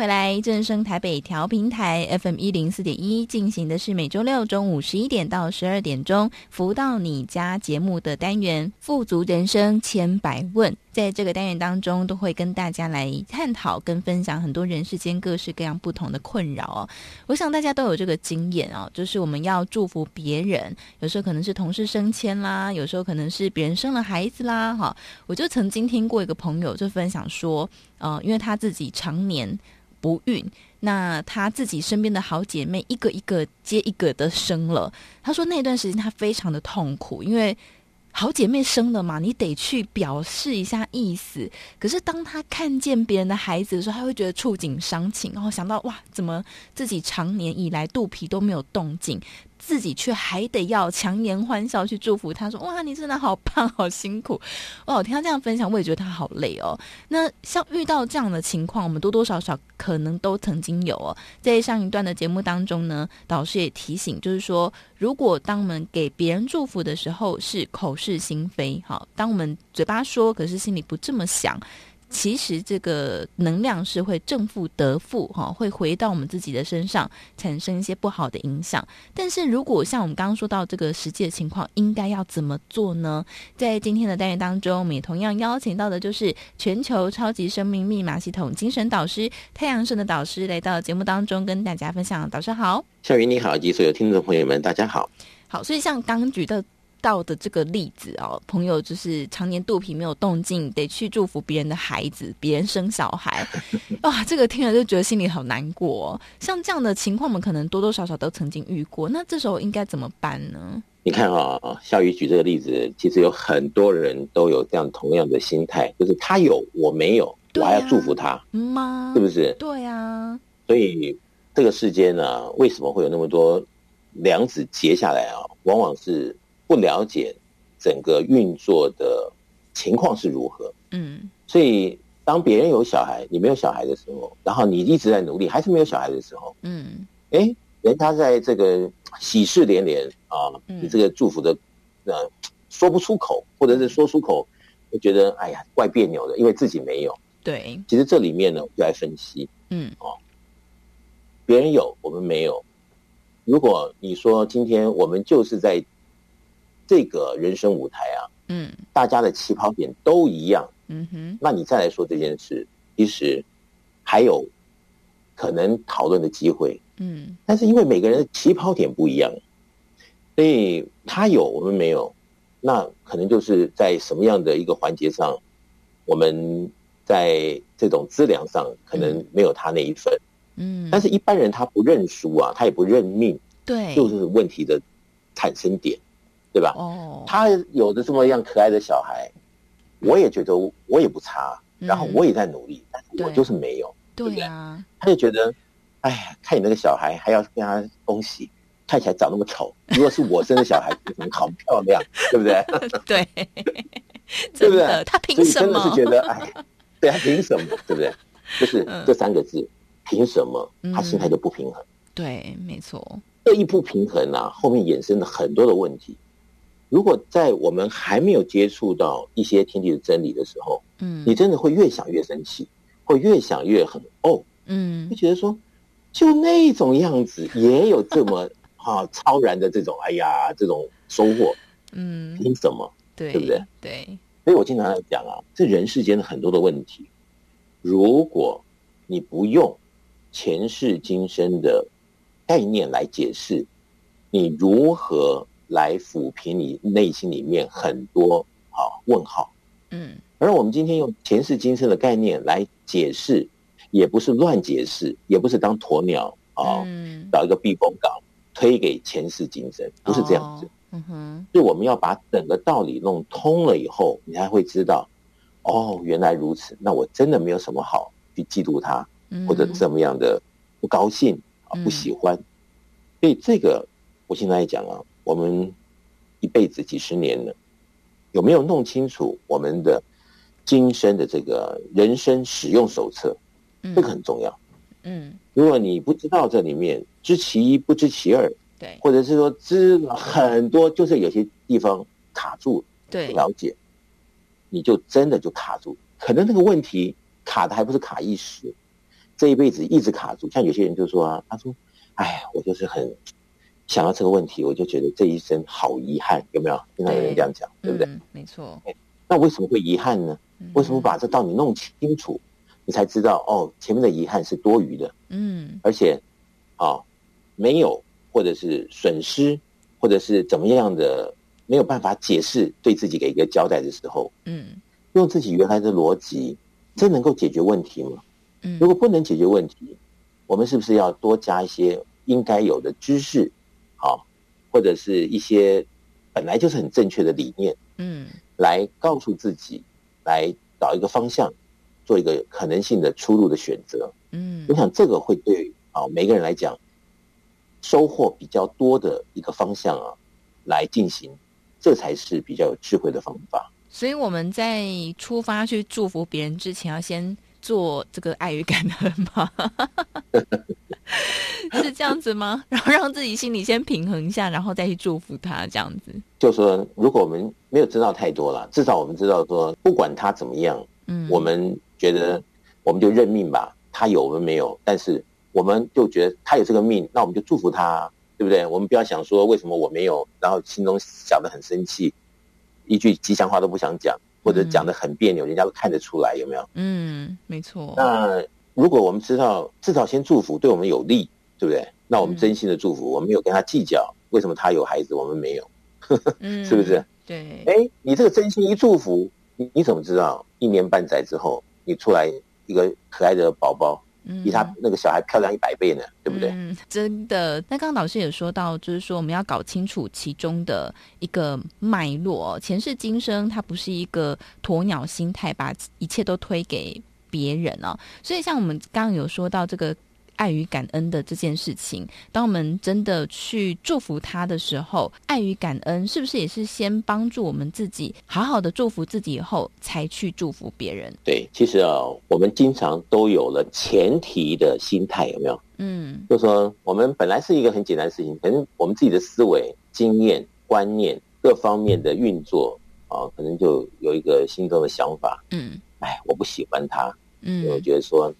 回来，正声台北调频台 FM 一零四点一进行的是每周六中午十一点到十二点钟，福到你家节目的单元《富足人生千百问》。在这个单元当中，都会跟大家来探讨跟分享很多人世间各式各样不同的困扰哦。我想大家都有这个经验哦，就是我们要祝福别人，有时候可能是同事升迁啦，有时候可能是别人生了孩子啦，哈。我就曾经听过一个朋友就分享说，呃，因为他自己常年不孕，那她自己身边的好姐妹一个一个接一个的生了，她说那段时间她非常的痛苦，因为。好姐妹生了嘛，你得去表示一下意思。可是当她看见别人的孩子的时候，她会觉得触景伤情，然后想到哇，怎么自己长年以来肚皮都没有动静。自己却还得要强颜欢笑去祝福他，说：“哇，你真的好棒，[LAUGHS] 好辛苦。”哇，我听他这样分享，我也觉得他好累哦。那像遇到这样的情况，我们多多少少可能都曾经有哦。在上一段的节目当中呢，导师也提醒，就是说，如果当我们给别人祝福的时候是口是心非，好，当我们嘴巴说，可是心里不这么想。其实这个能量是会正负得负哈，会回到我们自己的身上，产生一些不好的影响。但是如果像我们刚刚说到这个实际的情况，应该要怎么做呢？在今天的单元当中，我们也同样邀请到的就是全球超级生命密码系统精神导师太阳神的导师来到节目当中跟大家分享。导师好，小云你好，以及所有听众朋友们，大家好。好，所以像刚刚举的。到的这个例子哦，朋友就是常年肚皮没有动静，得去祝福别人的孩子，别人生小孩，[LAUGHS] 哇，这个听了就觉得心里好难过哦。像这样的情况，我们可能多多少少都曾经遇过。那这时候应该怎么办呢？你看啊、哦，小瑜举这个例子，其实有很多人都有这样同样的心态，就是他有我没有，我还要祝福他吗？是不是？对啊。所以这个世间呢，为什么会有那么多梁子结下来啊？往往是。不了解整个运作的情况是如何，嗯，所以当别人有小孩，你没有小孩的时候，然后你一直在努力，还是没有小孩的时候，嗯，哎，人他在这个喜事连连啊，你这个祝福的呃说不出口，或者是说出口，就觉得哎呀怪别扭的，因为自己没有。对，其实这里面呢，我就来分析，嗯，哦，别人有，我们没有。如果你说今天我们就是在这个人生舞台啊，嗯，大家的起跑点都一样，嗯哼，那你再来说这件事，其实还有可能讨论的机会，嗯，但是因为每个人的起跑点不一样，所以他有我们没有，那可能就是在什么样的一个环节上，我们在这种资粮上可能没有他那一份，嗯，但是一般人他不认输啊，他也不认命，对，就是问题的产生点。对吧？哦，他有的这么样可爱的小孩，我也觉得我也不差，然后我也在努力，但是我就是没有，对不对？他就觉得，哎呀，看你那个小孩还要跟他恭喜，看起来长那么丑，[LAUGHS] 如果是我生的小孩，可能好漂亮，对不对？[LAUGHS] 对，[LAUGHS] 对不对？他凭什么？真的是觉得，哎，对，他凭什么？对不对？就是这三个字，凭什么？他心态就不平衡。对，没错。这一不平衡啊，后面衍生了很多的问题。如果在我们还没有接触到一些天地的真理的时候，嗯，你真的会越想越生气，会越想越很哦，嗯，会觉得说，就那种样子也有这么 [LAUGHS] 啊超然的这种，哎呀，这种收获，嗯，凭什么？对，对不对？对，所以我经常来讲啊，这人世间的很多的问题，如果你不用前世今生的概念来解释，你如何？来抚平你内心里面很多啊问号，嗯，而我们今天用前世今生的概念来解释，也不是乱解释，也不是当鸵鸟啊，找一个避风港推给前世今生，不是这样子，嗯哼，就我们要把整个道理弄通了以后，你才会知道，哦，原来如此，那我真的没有什么好去嫉妒他，或者怎么样的不高兴啊，不喜欢，所以这个我现在讲啊。我们一辈子几十年了，有没有弄清楚我们的今生的这个人生使用手册？嗯、这个很重要。嗯，如果你不知道这里面知其一不知其二，对，或者是说知了很多，就是有些地方卡住，对，不了解，你就真的就卡住，可能那个问题卡的还不是卡一时，这一辈子一直卡住。像有些人就说啊，他说：“哎，我就是很想到这个问题，我就觉得这一生好遗憾，有没有？经常有人这样讲，对，不对？嗯、没错。那为什么会遗憾呢？为什么把这道理弄清楚？”你才知道哦，前面的遗憾是多余的，嗯，而且，啊、哦，没有或者是损失，或者是怎么样的，没有办法解释，对自己给一个交代的时候，嗯，用自己原来的逻辑，真能够解决问题吗？嗯，如果不能解决问题，我们是不是要多加一些应该有的知识，啊、哦，或者是一些本来就是很正确的理念，嗯，来告诉自己，来找一个方向。做一个可能性的出路的选择，嗯，我想这个会对啊每个人来讲收获比较多的一个方向啊来进行，这才是比较有智慧的方法。所以我们在出发去祝福别人之前，要先做这个爱与感恩吗？[LAUGHS] 是这样子吗？然后让自己心里先平衡一下，然后再去祝福他，这样子。就说如果我们没有知道太多了，至少我们知道说，不管他怎么样，嗯，我们。觉得我们就认命吧，他有我们没有，但是我们就觉得他有这个命，那我们就祝福他，对不对？我们不要想说为什么我没有，然后心中想的很生气，一句吉祥话都不想讲，或者讲的很别扭，人家都看得出来，有没有？嗯，没错。那如果我们知道至少先祝福对我们有利，对不对？那我们真心的祝福，我们没有跟他计较，为什么他有孩子我们没有？[LAUGHS] 是不是？对。哎，你这个真心一祝福，你你怎么知道一年半载之后？你出来一个可爱的宝宝，比他那个小孩漂亮一百倍呢，嗯、对不对？嗯，真的。那刚刚老师也说到，就是说我们要搞清楚其中的一个脉络，前世今生，它不是一个鸵鸟心态，把一切都推给别人哦。所以，像我们刚刚有说到这个。爱与感恩的这件事情，当我们真的去祝福他的时候，爱与感恩是不是也是先帮助我们自己好好的祝福自己以后，才去祝福别人？对，其实啊，我们经常都有了前提的心态，有没有？嗯，就是说我们本来是一个很简单的事情，可能我们自己的思维、经验、观念各方面的运作啊，可能就有一个心中的想法。嗯，哎，我不喜欢他。嗯，我觉得说。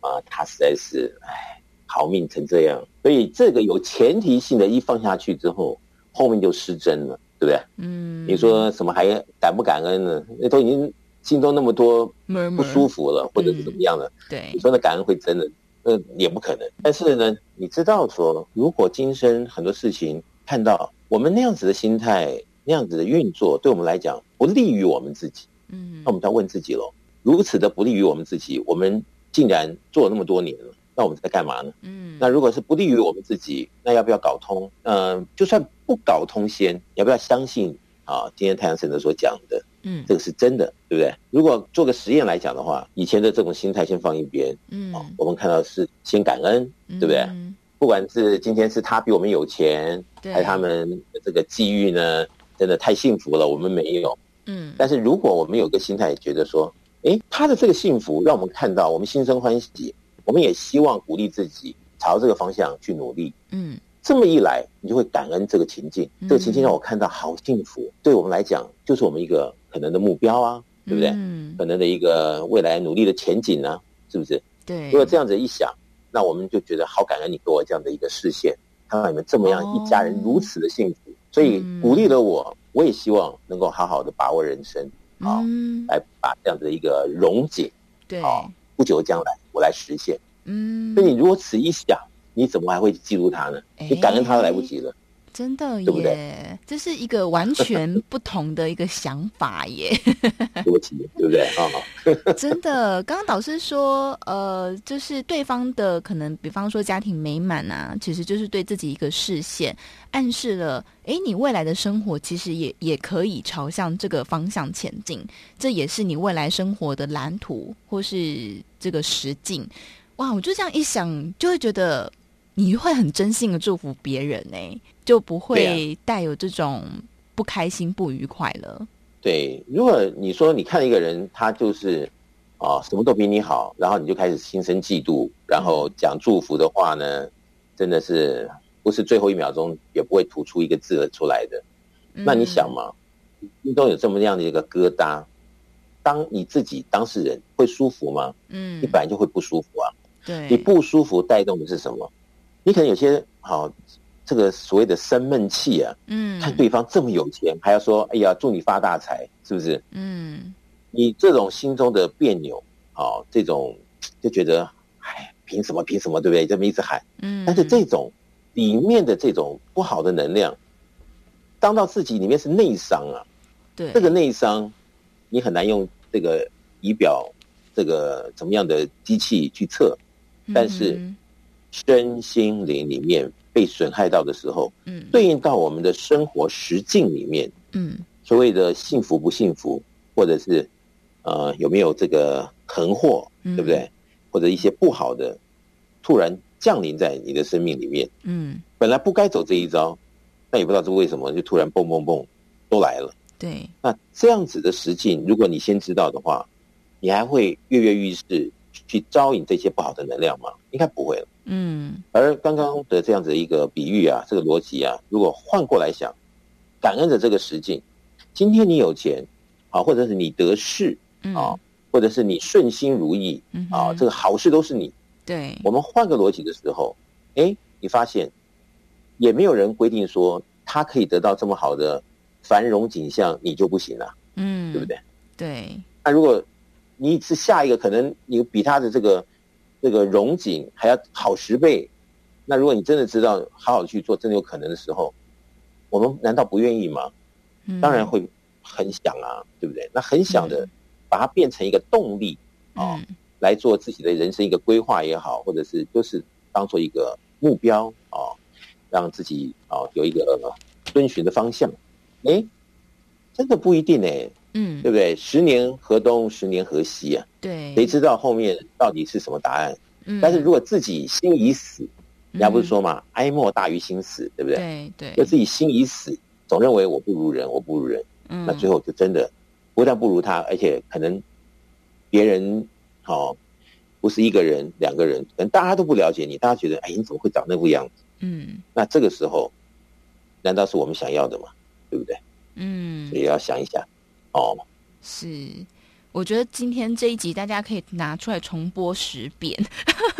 啊，他实在是哎，逃命成这样，所以这个有前提性的一放下去之后，后面就失真了，对不对？嗯，你说什么还感不感恩呢？那都已经心中那么多不舒服了，或者是怎么样了？对，你说那感恩会真的，那也不可能。但是呢，你知道说，如果今生很多事情看到我们那样子的心态，那样子的运作，对我们来讲不利于我们自己，嗯，那我们就要问自己喽，如此的不利于我们自己，我们。竟然做了那么多年了，那我们在干嘛呢？嗯，那如果是不利于我们自己，那要不要搞通？嗯、呃，就算不搞通先，要不要相信啊？今天太阳神的所讲的，嗯，这个是真的，对不对？如果做个实验来讲的话，以前的这种心态先放一边，嗯，我们看到是先感恩，对不对？嗯、不管是今天是他比我们有钱，对还是他们这个际遇呢，真的太幸福了，我们没有，嗯。但是如果我们有个心态，觉得说。诶，他的这个幸福让我们看到，我们心生欢喜，我们也希望鼓励自己朝这个方向去努力。嗯，这么一来，你就会感恩这个情境，这个情境让我看到好幸福，嗯、对我们来讲就是我们一个可能的目标啊，对不对？嗯，可能的一个未来努力的前景啊，是不是？对。如果这样子一想，那我们就觉得好感恩你给我这样的一个视线，看到你们这么样一家人如此的幸福，哦、所以鼓励了我，我也希望能够好好的把握人生。好，来把这样的一个溶解，对，啊，不久将来我来实现。嗯，所以你如果此一想，你怎么还会记住他呢？你感恩他都来不及了。真的耶，对对？这是一个完全不同的一个想法耶，[LAUGHS] 对不起，对不对？啊，[LAUGHS] [LAUGHS] 真的，刚刚导师说，呃，就是对方的可能，比方说家庭美满啊，其实就是对自己一个视线，暗示了，哎，你未来的生活其实也也可以朝向这个方向前进，这也是你未来生活的蓝图或是这个实境。哇，我就这样一想，就会觉得。你会很真心的祝福别人呢，就不会带有这种不开心、不愉快了。对，如果你说你看一个人，他就是啊什么都比你好，然后你就开始心生嫉妒，然后讲祝福的话呢，真的是不是最后一秒钟也不会吐出一个字出来的。那你想嘛，心中有这么样的一个疙瘩，当你自己当事人会舒服吗？嗯，你本来就会不舒服啊。对，你不舒服带动的是什么？你可能有些好。这个所谓的生闷气啊，嗯，看对方这么有钱，还要说哎呀，祝你发大财，是不是？嗯，你这种心中的别扭，哦，这种就觉得，哎，凭什么？凭什么？对不对？这么一直喊，嗯，但是这种里面的这种不好的能量，当到自己里面是内伤啊，对，这个内伤，你很难用这个仪表，这个怎么样的机器去测，但是身心灵里面。被损害到的时候，嗯，对应到我们的生活实境里面，嗯，所谓的幸福不幸福，或者是呃有没有这个横祸，对不对？或者一些不好的突然降临在你的生命里面，嗯，本来不该走这一招，但也不知道是为什么就突然蹦蹦蹦都来了。对，那这样子的实境，如果你先知道的话，你还会跃跃欲试去招引这些不好的能量吗？应该不会了。嗯，而刚刚的这样子一个比喻啊，这个逻辑啊，如果换过来想，感恩的这个实境，今天你有钱，啊，或者是你得势，啊，或者是你顺心如意，啊，这个好事都是你。对，我们换个逻辑的时候，哎，你发现也没有人规定说他可以得到这么好的繁荣景象，你就不行了，嗯，对不对？对。那如果你是下一个，可能你比他的这个。这个荣景还要好十倍，那如果你真的知道好好去做，真的有可能的时候，我们难道不愿意吗？嗯、当然会很想啊，对不对？那很想的，把它变成一个动力啊，嗯、来做自己的人生一个规划也好，或者是就是当做一个目标啊，让自己啊有一个遵循的方向。哎，真的不一定哎。嗯，对不对？十年河东，十年河西啊。对，谁知道后面到底是什么答案？嗯，但是如果自己心已死，人家不是说嘛，哀莫大于心死，对不对？对对，就自己心已死，总认为我不如人，我不如人，嗯，那最后就真的不但不如他，而且可能别人哦，不是一个人、两个人，可能大家都不了解你，大家觉得哎，你怎么会长那副样子？嗯，那这个时候，难道是我们想要的吗？对不对？嗯，所以要想一想。哦，是，我觉得今天这一集大家可以拿出来重播十遍，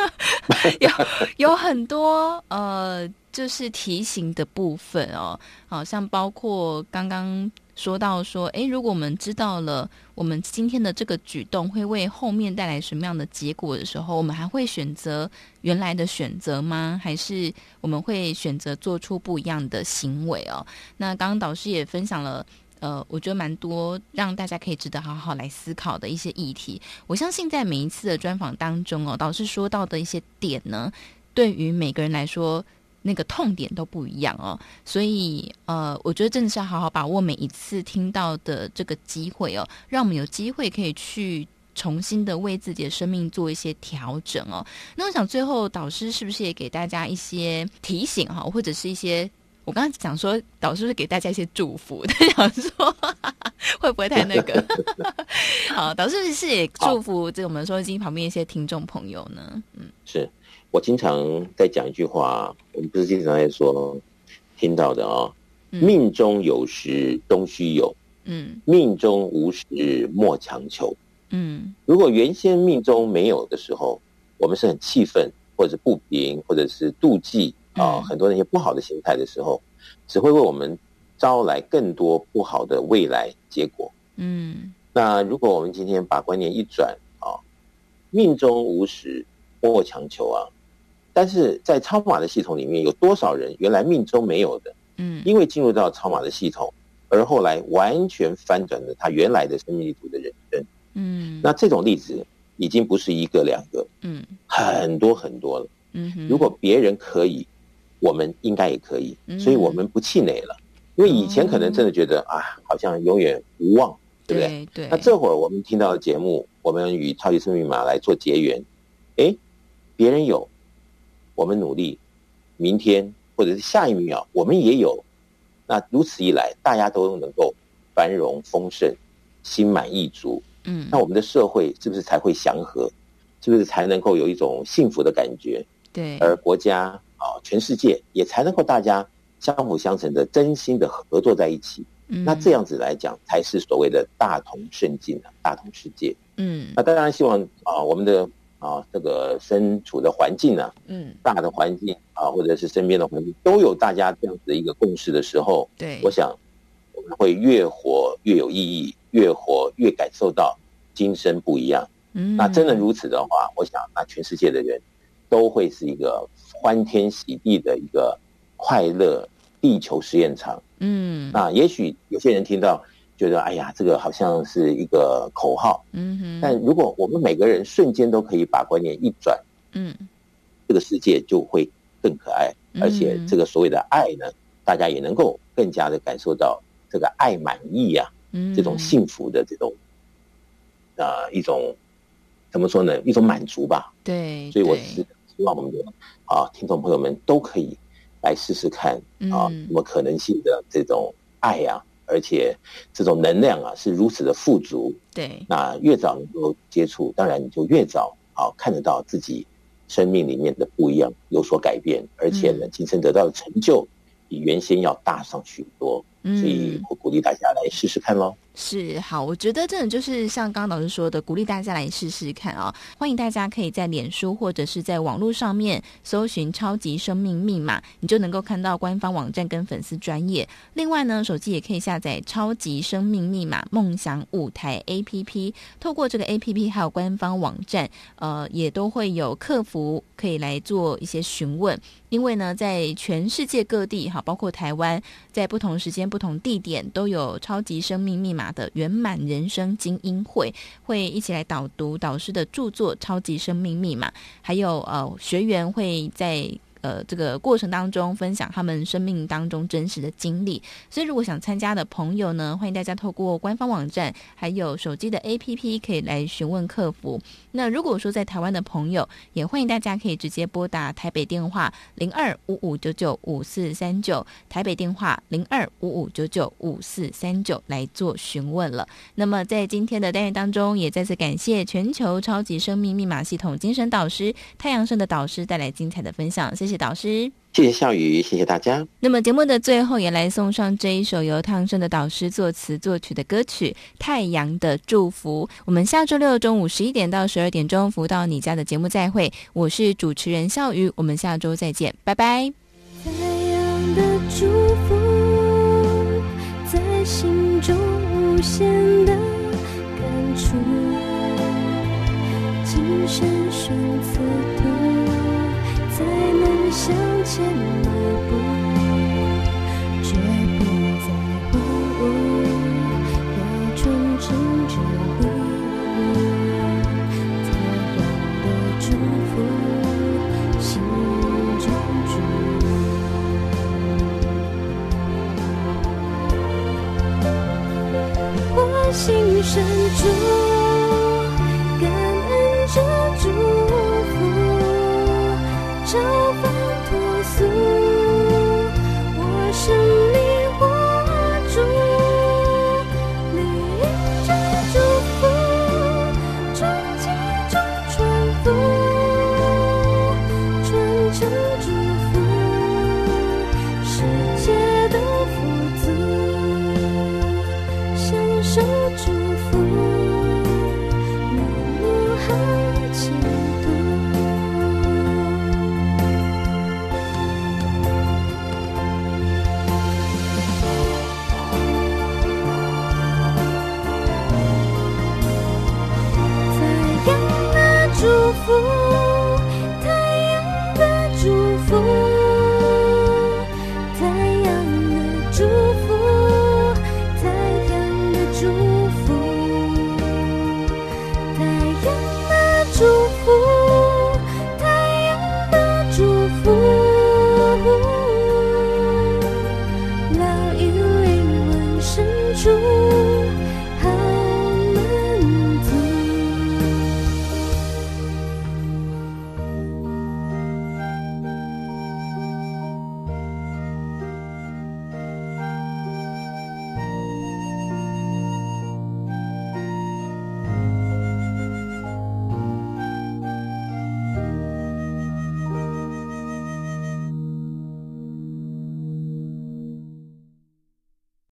[LAUGHS] 有有很多呃，就是提醒的部分哦，好像包括刚刚说到说，哎，如果我们知道了我们今天的这个举动会为后面带来什么样的结果的时候，我们还会选择原来的选择吗？还是我们会选择做出不一样的行为哦？那刚刚导师也分享了。呃，我觉得蛮多让大家可以值得好好来思考的一些议题。我相信在每一次的专访当中哦，导师说到的一些点呢，对于每个人来说，那个痛点都不一样哦。所以呃，我觉得真的是要好好把握每一次听到的这个机会哦，让我们有机会可以去重新的为自己的生命做一些调整哦。那我想最后导师是不是也给大家一些提醒哈，或者是一些。我刚刚讲说，导师是给大家一些祝福，他想说 [LAUGHS] 会不会太那个？[LAUGHS] 好，导师是，是也祝福这我们收音机旁边一些听众朋友呢。嗯，是我经常在讲一句话，我们不是经常在说听到的啊、哦，嗯、命中有时终须有，嗯，命中无时莫强求，嗯，如果原先命中没有的时候，我们是很气愤，或者是不平，或者是妒忌。啊，很多那些不好的心态的时候，只会为我们招来更多不好的未来结果。嗯，那如果我们今天把观念一转啊，命中无时莫强求啊，但是在超马的系统里面，有多少人原来命中没有的？嗯，因为进入到超马的系统，而后来完全翻转了他原来的生命力图的人生。嗯，那这种例子已经不是一个两个，嗯，很多很多了。嗯哼，如果别人可以。我们应该也可以，所以我们不气馁了。嗯、因为以前可能真的觉得、嗯、啊，好像永远无望，对不对？对。对，那这会儿我们听到的节目，我们与超级生命密码来做结缘。哎，别人有，我们努力，明天或者是下一秒我们也有。那如此一来，大家都能够繁荣丰盛、心满意足。嗯，那我们的社会是不是才会祥和？是不是才能够有一种幸福的感觉？对，而国家啊，全世界也才能够大家相辅相成的、真心的合作在一起。嗯，那这样子来讲，才是所谓的大同胜尽啊，大同世界。嗯，那当然希望啊，我们的啊这个身处的环境呢，嗯，大的环境啊，或者是身边的环境，都有大家这样子的一个共识的时候，对，我想我们会越活越有意义，越活越感受到今生不一样。嗯，那真的如此的话，我想那全世界的人都会是一个欢天喜地的一个快乐地球实验场。嗯，那也许有些人听到。觉得哎呀，这个好像是一个口号，嗯哼。但如果我们每个人瞬间都可以把观念一转，嗯，这个世界就会更可爱，而且这个所谓的爱呢，大家也能够更加的感受到这个爱满意呀，嗯，这种幸福的这种，啊，一种怎么说呢？一种满足吧。对。所以我是希望我们的啊听众朋友们都可以来试试看啊，什么可能性的这种爱呀。而且这种能量啊是如此的富足，对。那越早能够接触，当然你就越早啊看得到自己生命里面的不一样有所改变，而且呢，今生得到的成就比原先要大上许多。所以我鼓励大家来试试看喽。是，好，我觉得真的就是像刚刚老师说的，鼓励大家来试试看啊、欢迎大家可以在脸书或者是在网络上面搜寻“超级生命密码”，你就能够看到官方网站跟粉丝专业。另外呢，手机也可以下载“超级生命密码梦想舞台 ”APP，透过这个 APP 还有官方网站，呃，也都会有客服可以来做一些询问。因为呢，在全世界各地哈，包括台湾，在不同时间、不同地点都有“超级生命密码”的圆满人生精英会会一起来导读导师的著作《超级生命密码》，还有呃学员会在。呃，这个过程当中分享他们生命当中真实的经历，所以如果想参加的朋友呢，欢迎大家透过官方网站还有手机的 APP 可以来询问客服。那如果说在台湾的朋友，也欢迎大家可以直接拨打台北电话零二五五九九五四三九，台北电话零二五五九九五四三九来做询问了。那么在今天的单元当中，也再次感谢全球超级生命密码系统精神导师太阳盛的导师带来精彩的分享，谢。谢谢导师，谢谢笑宇，谢谢大家。那么节目的最后，也来送上这一首由太阳盛德导师作词作曲的歌曲《太阳的祝福》。我们下周六中午十一点到十二点钟，福到你家的节目再会。我是主持人笑宇，我们下周再见，拜拜。太阳的祝福在心中无限的感触，金山顺刺图。向前迈步，绝不再荒芜，要传承着礼物。太阳的祝福，心中住。我心深处。